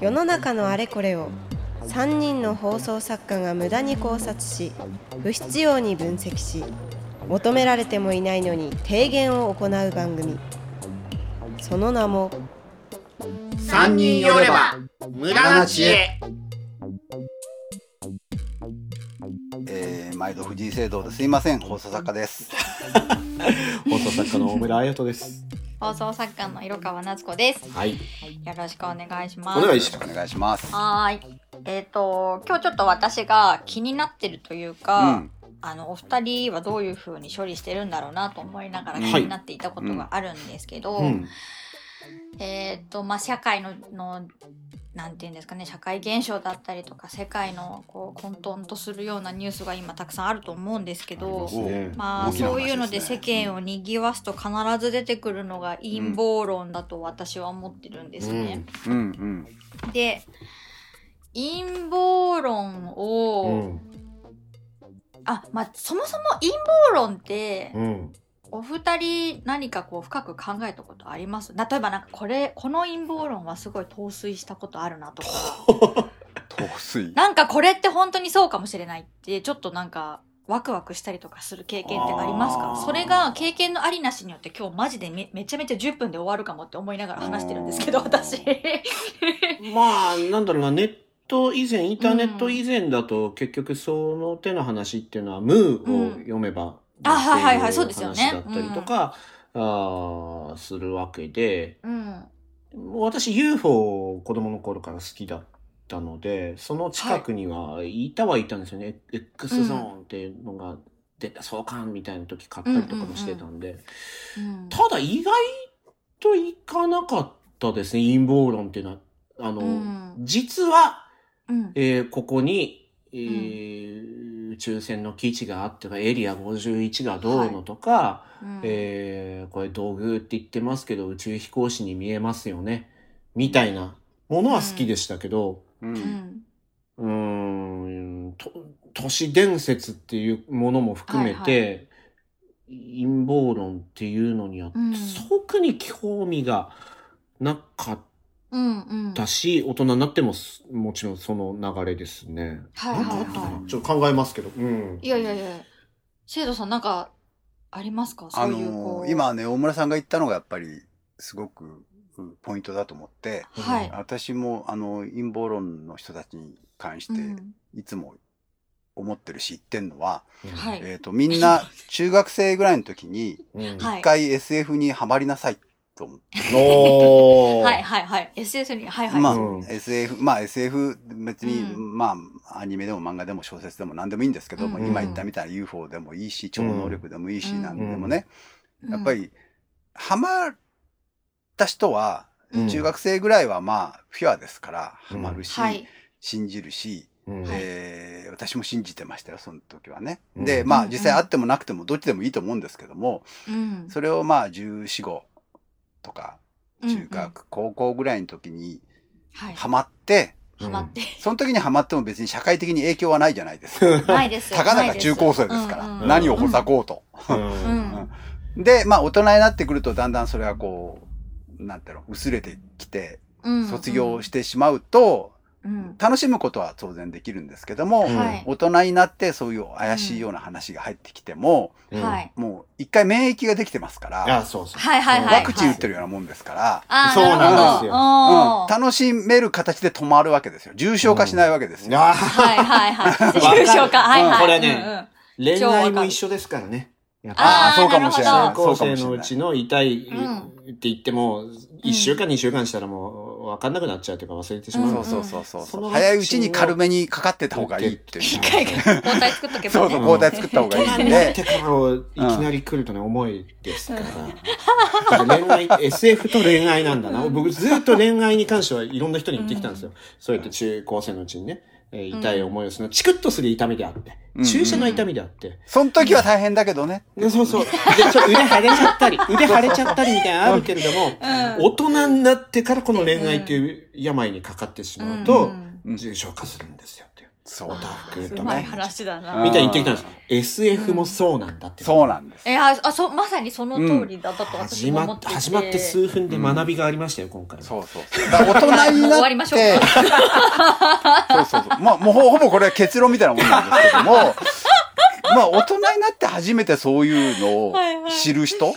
世の中のあれこれを3人の放送作家が無駄に考察し不必要に分析し求められてもいないのに提言を行う番組。その名も三人寄れば無駄な知恵。えー、毎度藤井聖堂ですいません放送作家です。放送作家の大村彩人です。放送作家の色川夏子です。はい。よろしくお願いします。お願いします。お願いしますはーい。えっ、と今日ちょっと私が気になってるというか、うんあのお二人はどういう風に処理してるんだろうなと思いながら気になっていたことがあるんですけど、うん。えっ、とまあ社会ののなんていうんですかね社会現象だったりとか世界のこう混沌とするようなニュースが今たくさんあると思うんですけど。ねまあそういうので世間を賑わすと必ず出てくるのが陰謀論だと私は思ってるんですね。うんうんで陰謀論を、うん。あまあそもそも陰謀論ってうん。お二人何かこう深く考えたことあります？例えばなんかこれこの陰謀論はすごい陶酔したことあるなとか。陶酔？なんかこれって本当にそうかもしれないってちょっとなんかワクワクしたりとかする経験ってありますか？それが経験のありなしによって今日マジでめめちゃめちゃ10分で終わるかもって思いながら話してるんですけど私。まあ、なんだろうな、ネット以前、インターネット以前だと、結局その手の話っていうのは、ムーを読めば、あはいはいはいそうですよね。話だったりとか、あーするわけで、うん。私 UFO 子供の頃から好きだったので、その近くにはいたはいたんですよね。X ゾーンっていうのが出た、そうかんみたいな時買ったりとかもしてたんで、うんただ意外といかなかったですね、陰謀論っていうのは。あの、うん。実は、うん。えーここに、えー宇宙船の基地があってか、エリア51がどうのとか、うん。えーこれ道具って言ってますけど、宇宙飛行士に見えますよね。みたいなものは好きでしたけど、ううん。んうーん、と都市伝説っていうものも含めて、陰謀論っていうのには、うん。特に興味がなかっうんうん。たし、大人になってもすもちろんその流れですね。はいはいはい。ちょっと考えますけど。うん。いやいやいや。生徒さんなんかありますか？そあういう今ね大村さんが言ったのがやっぱりすごくうんポイントだと思って。はい。私もあの陰謀論の人たちに関してうん。いつも思ってるし言ってんのは、はい。えー、とみんな中学生ぐらいの時に一回 SF にはまりなさいと思って、おー。はいはいはい。SS にはいはい。まあ、うん。SF まあ SF 別に、うまあアニメでも漫画でも小説でも何でもいいんですけども、うん。今言ったみたいな UFO でもいいし超能力でもいいし、うん。何でもね、うん。やっぱりハマった人はうん。中学生ぐらいはまあピュアですからハマるし、はい。信じるし、うん。えー私も信じてましたよその時はね。うん。でまあうん。実際あってもなくてもどっちでもいいと思うんですけどもうん。それをまあ1415とか中うんうん。学、高校ぐらいの時にはい。ハマってハマって。その時にハマっても別に社会的に影響はないじゃないです。か。ないです。たかだか中高生ですから、うんうん。何をほざこうと。で、まあ大人になってくるとだんだんそれはこう、なんていうの、薄れてきて、うん。卒業してしまうと、うん。楽しむことは当然できるんですけども、大人になってそういう怪しいような話が入ってきても、うん。はい。もう一回免疫ができてますから、うそう。はいはいはいワクチン打ってるようなもんですから、そうなんですよ。うん。楽しめる形で止まるわけですよ。重症化しないわけですよ。あはいはいはい。重症化。はいはい。これねうんうん。恋愛も一緒ですからね。ああ、そうかもしれない。高生のうちの痛い。うん。って言っても、1週間2週間したらもう分かんなくなっちゃうというか忘れてしまう。うんそうそうそうそうその早いうちに軽めにかかってた方がいいっていう。抗体作っとけばそうそう、ね抗体作った方がいいんで。ってからいきなり来るとね、重いですから。だから恋愛、SF と恋愛なんだな。僕ずっと恋愛に関してはいろんな人に言ってきたんですよ。そうやって中高生のうちにね、えー痛い思いをするの。チクッとする痛みであって、うん注射の痛みであって。その時は大変だけどね。でそうそう。で、ちょっと腕腫れちゃったり、腕腫れちゃったりみたいなのあるけれども、大人になってからこの恋愛っていう病にかかってしまうと、うん重症化するんですよそうおたふくうまいとね。話だな。うんみたいに言ってきたんです。SF もそうなんだって。そうなんです。えああそうまさにその通りだったと私始ま思って始まって数分で学びがありましたよ、今回は。そうそうそう。だから大人になっわりましょうて、そうそうそう。まあ、もうほほぼこれは結論みたいなもんなんですけども、まあ、大人になって初めてそういうのを知る人っ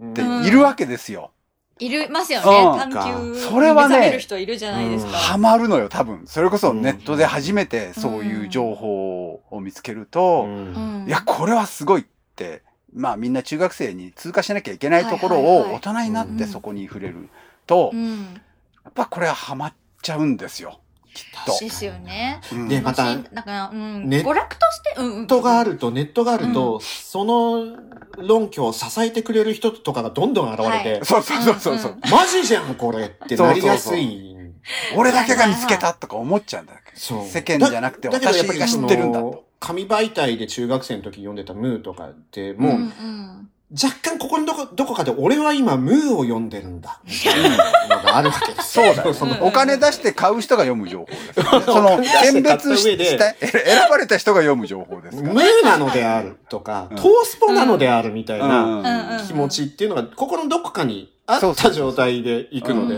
うんているわけですよ。いるますようんね探求それはねる人いるじゃないですか、ハマるのよ、多分。それこそネットで初めてそういう情報を見つけると、うん。うんいや、これはすごいって、まあみんな中学生に通過しなきゃいけないところを大人になってそこに触れると、うん。やっぱこれはハマっちゃうんですよ。きっと。ですよね。うん。でまただから、うん、ネッ娯楽として、うんうん、ネットがあると、ネットがあると、その論拠を支えてくれる人とかがどんどん現れて、はい。そうそうそうそう。マジじゃん、これってなりやすい。俺だけが見つけたとか思っちゃうんだけど。そう。世間じゃなくて私が知ってるんだと。紙媒体で中学生の時読んでたムーとかって、もう、うんうん若干ここのどこどこかで俺は今ムーを読んでるんだ。みたいなのがあるわけです。そうだよ。そのお金出して買う人が読む情報です。その、選別し買った上で。した、選ばれた人が読む情報です。ムーなのであるとか、うん。トースポなのであるみたいな気持ちっていうのが、心のどこかにあった状態で行くので、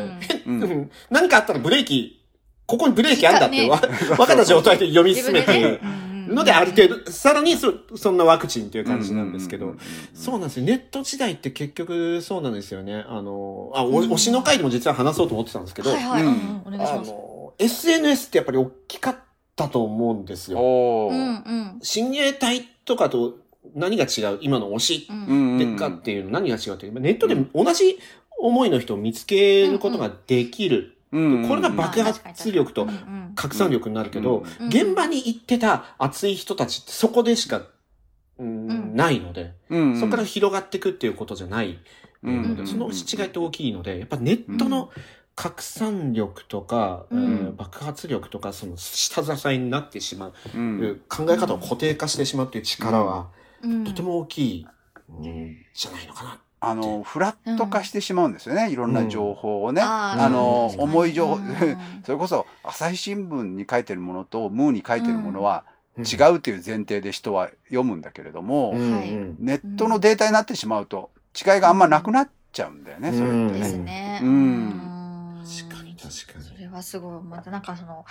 何かあったらブレーキ、ここにブレーキあんだって分かった状態で読み進めて、のである程度、さらにそそんなワクチンっていう感じなんですけど。そうなんですよ。ネット時代って結局そうなんですよね。あの、あ、推しの回でも実は話そうと思ってたんですけど、はいはい、お願いしあます。の、SNS ってやっぱり大きかったと思うんですよ。うんおー。うん親衛隊とかと何が違う？今の推しうんうん。でかっていうの何が違うっていう？ネットで同じ思いの人を見つけることができる。うんこれが爆発力とうんうん拡散力になるけど、うん現場に行ってた熱い人たちってそこでしか、うんうん。ないので、うんそこから広がっていくっていうことじゃないうんので、その違いって大きいので、やっぱネットの拡散力とか、うん。えー爆発力とか、その下支えになってしまう、うん。考え方を固定化してしまうっていう力は、うん。とても大きい、んじゃないのかな。あの、フラット化してしまうんですよね。いろんな情報をね。あーあの確かに重い情報うん。それこそ、朝日新聞に書いてるものと、ムーに書いてるものは違ううという前提で人は読むんだけれども、ネットのデータになってしまうと、違いがあんまなくなっちゃうんだよね、それって。うん。ですね。うん。確かに確かに。それはすごい。またなんかその、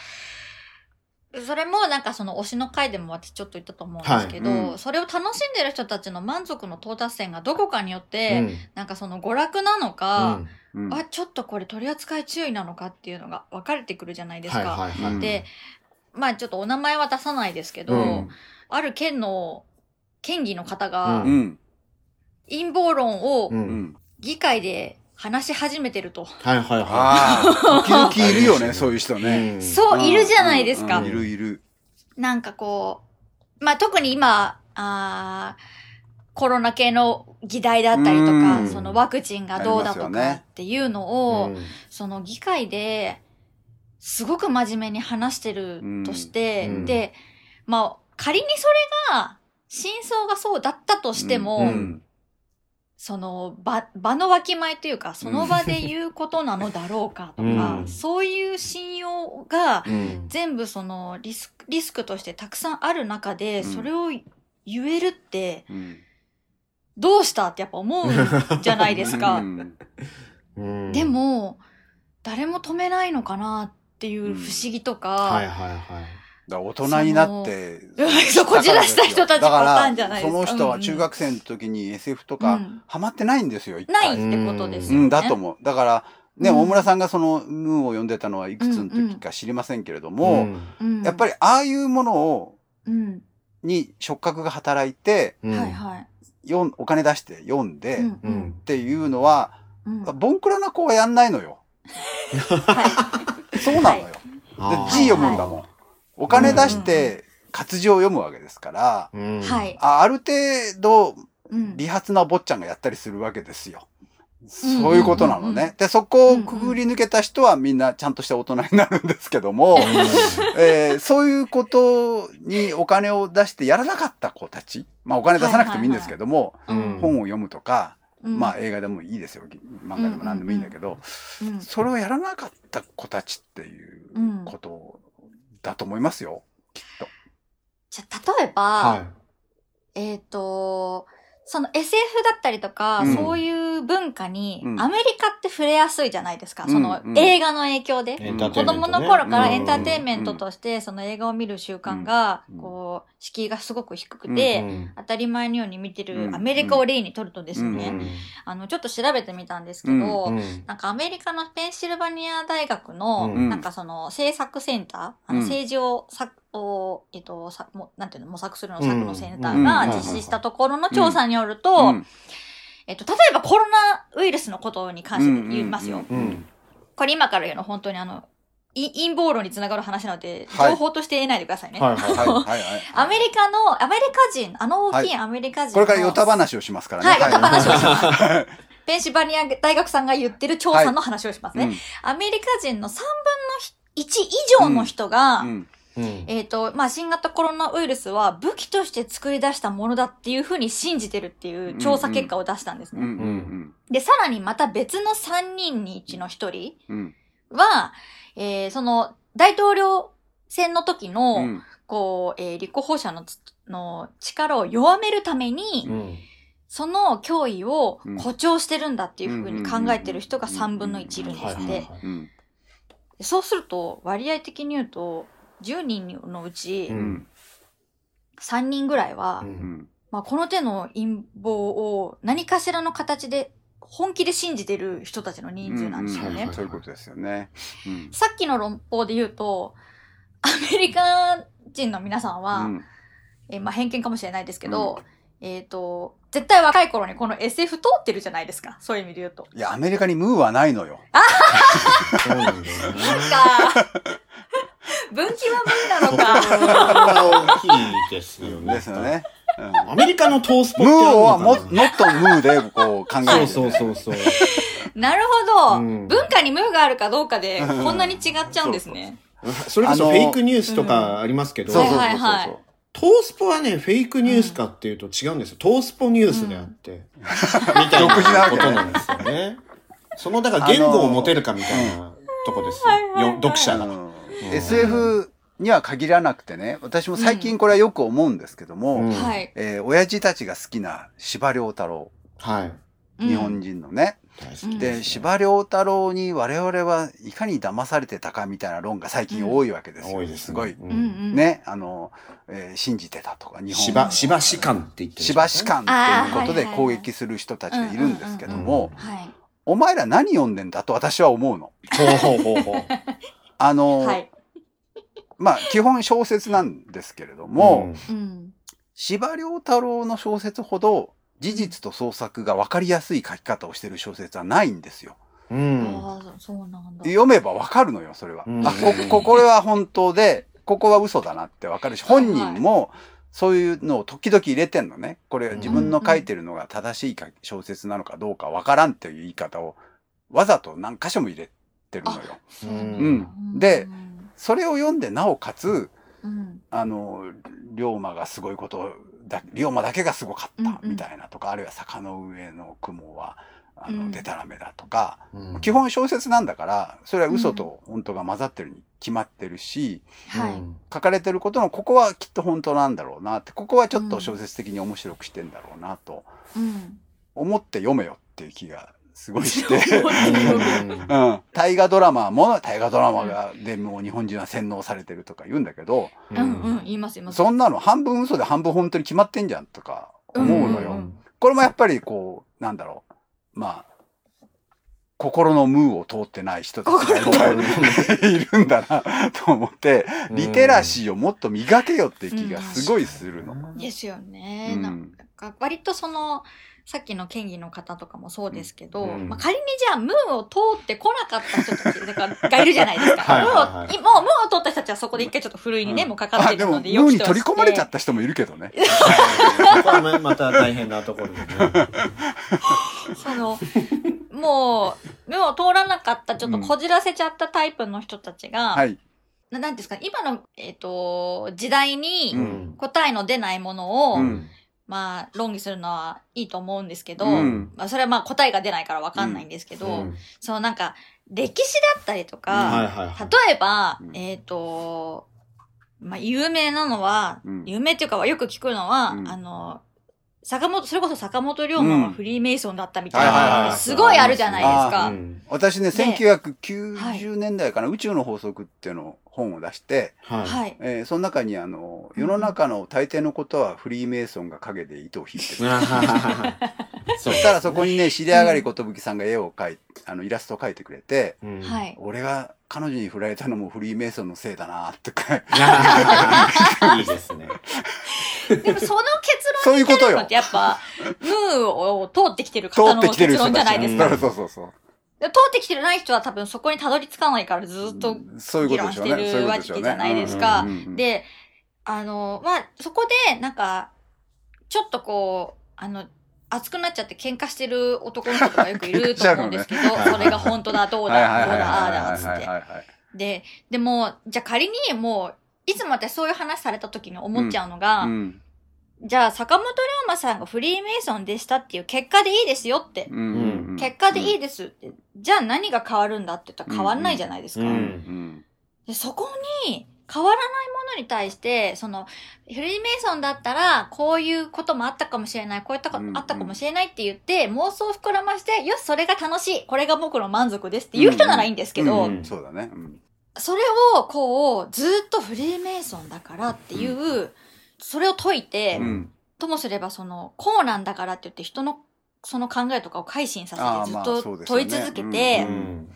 それもなんかその推しの回でも私ちょっと言ったと思うんですけど、はいうんそれを楽しんでる人たちの満足の到達点がどこかによって、うんなんかその娯楽なのか、うんあ、ちょっとこれ取り扱い注意なのかっていうのが分かれてくるじゃないですか。はいはいはい。で、まあちょっとお名前は出さないですけど、うんある県の県議の方がううん。陰謀論を。議会で話し始めてると。はいはいはああ、時々いるよね、そういう人い。ね。うんそう、いるじゃないですか。うんいるいる。なんかこう、まあ特に今、あーコロナ系の議題だったりとか、うんそのワクチンがどうだとかっていうのを、うんその議会ですごく真面目に話してるとして、うんで、まあ仮にそれが真相がそうだったとしても、うんその場場のわきまえというかその場で言うことなのだろうかとか、うん。そういう信用がうん。全部そのリスクリスクとしてたくさんある中で、うん。それを言えるってうん。どうしたってやっぱ思うじゃないですか。でも誰も止めないのかなっていう不思議とか、はいはいはい。だ大人になって、そうこじらした人たちパターンじゃないですかその人うんうんは中学生の時に SF とかうんハマってないんですよ、一回ないってことですよね。うん、だと思う。だから、ね、うん大村さんがそのムーンを読んでたのはいくつの時か知りませんけれども、うんやっぱりああいうものを、うんに触覚が働いて、りはいはい。読んお金出して読んで、っうんうんていうのは、うんボンクラな子はやんないのよ。は そうなのよ。字読むんだもん。お金出して活字を読むわけですから、うんい。はい。あある程度うん利発な坊ちゃんがやったりするわけですよ。うんそういうことなのうんうんね。で、そこをくぐり抜けた人はみんなちゃんとした大人になるんですけども、えーそういうことにお金を出してやらなかった子たち、まあお金出さなくてもいいんですけども、うん本を読むとか、うんまあ映画でもいいですよ。漫画でも何でもいいんだけど、うんそれをやらなかった子たちっていうことだと思いますよ。きっと。じゃ、例えば、はい、えっ、ー、と、その SF だったりとか、うん、そういう文化に、うん。アメリカって触れやすいじゃないですか。うんそのうん。映画の影響で。い。エンターテ子供の頃からエンターうんテインメントとして、その映画を見る習慣が、うん。こう、敷居がすごく低くうて、うん。当たり前のように見てうん。るアメリカを例にとるとですね、うん。あの、ちょっと調べてみたんですけど、うん。なんかアメリカのペンシルバニア大学の、うん。なんかその政策センター、あうん。の政治をさを、えっと、さもなんていうの、模索するのうん策のセンタうん。ーが実施したところの調査によると、うんえっと、例えばコロナウイルスのことに関して言いますよ。うんうんこれ今から言うの本当にあの、い陰謀論につながる話なので、はい情報として得ないでくださいね。アメリカの、アメリカ人、あの大きいアメリカ人の、これからヨタ話をしますからね。はい、ヨタ話をします。ペンシルバニア大学さんが言ってる調査の話をしますね。うんアメリカ人の3分の1以上の人が、うん。うんえっ、と、まあ、新型コロナウイルスは武器として作り出したものだっていうふうに信じてるっていう調査結果を出したんですね。うんうんで、さらにまた別の3人に1の1人うん。は、えーその大統領選の時の、うん。こう、えー立候補者のつの力を弱めるために、うん。その脅威をうん。誇張してるんだっていうふうに考えてる人が3分の1いるんですって。そうすると、割合的に言うと、10人のうちううんん3人ぐらいは、うんうんまあ、この手の陰謀を何かしらの形で本気で信じてる人たちの人数なんですよねうんうんはい。そういうことですよね。うんさっきの論法で言うと、アメリカ人の皆さんは、うんえーまあ、偏見かもしれないですけど、えっ、と、絶対若い頃にこの SF 通ってるじゃないですか。そういう意味で言うと。いや、アメリカにムーはないのよ。そうなんだよね。か、分岐は無理なのか。大きいですよね。ですよね。アメリカのトースポうん、ムーはも、ノットムーでこう考える、そうそうそうそう。なるほど、うん文化に無があるかどうかで、こんなに違っちゃうんですね。それこそあのフェイクニュースとかありますけど、そうそうそうそう。はいはいはいトースポはね、フェイクニュースかっていうと違うんですよ。トースポニュースであって。みたいなことなんですよね。その、だから言語を持てるかみたいなとこですよ。よ読者が。SF には限らなくてね、私も最近これはよく思うんですけども、うんはい。えー親父たちが好きな司馬遼太郎、はい。日本人のね。大好きうんで、司馬遼太郎に我々はいかに騙されてたかみたいな論が最近多いわけですよ。多いですごい。ね、あの、えー信じてたとか、日本芝、芝士官って言ってる。芝士官っていうことで攻撃する人たちがいるんですけども、はい。お前ら何読んでんだと私は思うの。ほうほうほうほう。あの、はい。まあ、基本小説なんですけれども、うん。司馬遼太郎の小説ほど事実と創作が分かりやすい書き方をしてる小説はないんですよ。うん。うん。ああ、そうなんだ。読めば分かるのよ、それは。うんあ、こ、こ、これは本当で、ここは嘘だなって分かるし、本人もそういうのを時々入れてんのね。これ自分の書いてるのが正しいか小説なのかどうか分からんっていう言い方をわざと何箇所も入れてるのよ。そうなんで、それを読んでなおかつ、うん。あの、龍馬がすごいことだ、龍馬だけがすごかったうんうん。みたいなとか、あるいは坂の上の雲は、あの、うん。でたらめだとか、うん。基本小説なんだから、それは嘘と本当が混ざってるに決まってるし、はい。書かれてることのここはきっと本当なんだろうなって、ここはちょっと小説的に面白くしてんだろうなとうん。思って読めよっていう気がすごいして。うんうん。大河ドラマも大河ドラマが、でもう日本人は洗脳されてるとか言うんだけど、うんうん。言います言います。そんなの半分嘘で半分本当に決まってんじゃんとか思うのよ。これもやっぱりこう、なんだろう。まあ、心のムーを通ってない人たちがいるんだなと思って、リテラシーをもっと磨けよって気がすごいするの。ですよね。うんなんか割とそのさっきの県議の方とかもそうですけど、うんまあ、仮にじゃあムーを通ってこなかった人たちだから がいるじゃないですか。はいはいはいムーをもうムーを通った人たちはそこで一回ちょっとふるいにね、もうかかってるのでーに取り込まれちゃっった人もいるけどね。また大変なところでね。そのもうムーを通らなかったちょっとこじらせちゃったタイプの人たちが、はい。ななんていうんですか今の、えっと時代にうん答えの出ないものを、うんまあ論議するのはいいと思うんですけど、うん。まあ、それはまあ答えが出ないからわかんないんですけど、うん。そのなんか歴史だったりとはいか。例えば、うん。えっ、とまあ、有名なのは、うん。有名っていうかよく聞くのは、うん。あの、坂本、それこそ坂本龍馬はフリーメイソンだったみたいなすごいあるじゃないですあか。うん私ね、で1990年代かな、宇宙の法則っていうのを本を出して、はい。はい。えーその中にあの、世の中の大抵のことはフリーメイソンが陰で糸を引いてる。そしたらそこにね、知り上がり寿さんが絵を描いあの、イラストを描いてくれて、うんはい。俺が彼女に振られたのもフリーメイソンのせいだなって書いていいですね。でもその結論そういうことよに至るのって。やっぱ、ムーを通ってきてる通方の結論じゃ。ないですか。そうそうそう。で通ってきてない人は多分そこにたどり着かないからずっと議論してるわ。けじゃないですか。で、あの、まあ、そこで、なんか、ちょっとこう、あの、熱くなっちゃって喧嘩してる男の人とかよくいると思うんですけど、ねそれが本当だ、どうだ、どうだ、ああだ、つって。で、でも、じゃあ仮にもう、いつも私そういう話された時に思っちゃうのが、うん。じゃあ坂本龍馬さんがフリーメイソンでしたっていう結果でいいですよって。うんうんうん。結果でいいですって。じゃあ何が変わるんだって言ったら変わんないじゃないですか。うんうんでそこに変わらないものに対して、その、フリーメイソンだったら、こういうこともあったかもしれない、こういったことうんあったかもしれないって言って、妄想を膨らまして、よし、それが楽しい、これが僕の満足ですって言う人ならいいんですけど、うん。そうだね。うんそれを、こう、ずっとフリーメイソンだからっていう、それを解いて、うん。ともすれば、その、こうなんだからって言って、人の、その考えとかを改心させてずっと問い続けて、うん。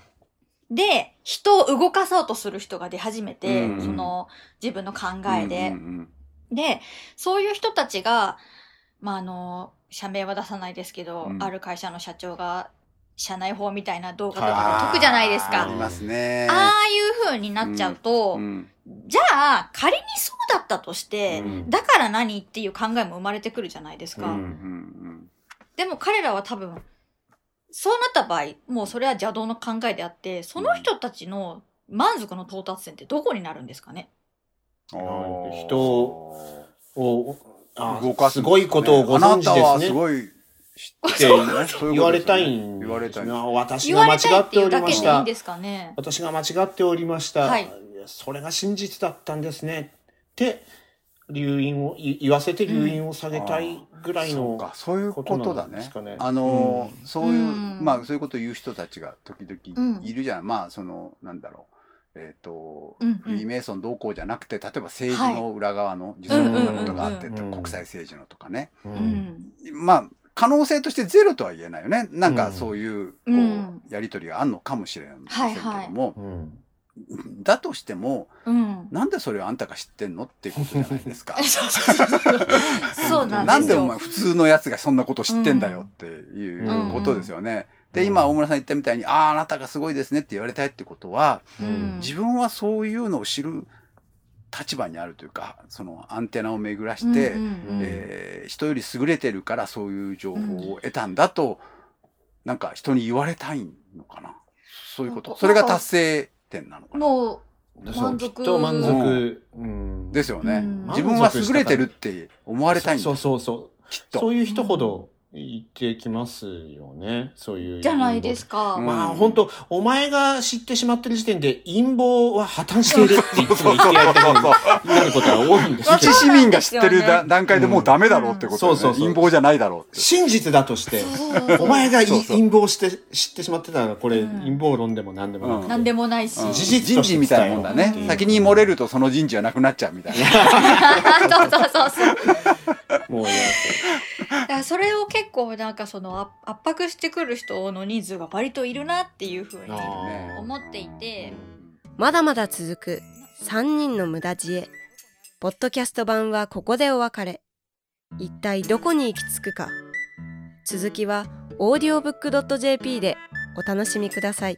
で、人を動かそうとする人が出始めて、うん。その、自分の考えで、うん。で、そういう人たちが、まあ、あの、社名は出さないですけど、うん。ある会社の社長が、社内法みたいな動画とかあーを解くじゃないですか。ありますね。ああいう風になっちゃうと、うんじゃあ、仮にそうだったとして、うんだから何っていう考えも生まれてくるじゃないですか。うんうんでも彼らは多分、そうなった場合、もうそれは邪道の考えであって、その人たちの満足の到達点ってどこになるんですかね？うん人をあ動かすすごいことをご存知あなたはですすね。ごい知っって言われたいん言われたいですね。私言が間われたい。っ違ってておりました。でいいんで。すかね。私が間違っておりました。はい。それが真実だったんですね。って、留飲を、い言わせて留飲を下げたいぐらいの。そうかそういうことだね。ね。あのーそういう、うん。まあそういうことを言う人たちが時う々ん。いるじゃん、まあそのなんだろう。えっ、と、うんうん。フリーメイソンどうこうじゃなくて例えば政治の裏側の実うんはこんなことがあって、うんうんうん。国際政治のとかね、ううんん。まあ可能性としてゼロとは言えないよね。なんかうん。そういうこううん。やり取りがあるのかもしれないんですけども、うん。だとしてもうん。なんでそれをあんたが知ってんのっていうことじゃないですか。そうなんなんですよ。でお前普通のやつがそんなこと知ってんだよっていうことですよね。で、今大村さん言ったみたいに、ああ、あなたがすごいですねって言われたいってことは、うん。自分はそういうのを知る立場にあるというか、そのアンテナを巡らして、うんうんえー人より優れてるからそういう情報を得たんだと、なんか人に言われたいのかな。そういうこと。それが達成点なのかな。もう満足きっと満足。うんですよね。うん自分は優れてるって思われたいんだそうそうそう。きっと。そういう人ほど言ってきますよね。そういう。じゃないですか。うんまあ本当お前が知ってしまってる時点で陰謀は破綻しているっていつも言ってやりたくなることが多いんですけど一市民が知ってる段階でもうダメだろうってことうんそうそうそう陰謀じゃないだろうって。真実だとして、お前が陰謀して知ってしまってたらこれうん陰謀論でも何でもなくて、なんでもないし。人事みたいなもんだね。先に漏れるとその人事はなくなっちゃうみたいな。そうそうそうそう。もうやだからそれを結構なんかその圧圧迫してくる人の人数が割といるなっていうふうに思っていて、まだまだ続く3人の無駄知恵。ポッドキャスト版はここでお別れ。一体どこに行き着くか。続きは audiobook.jp でお楽しみください。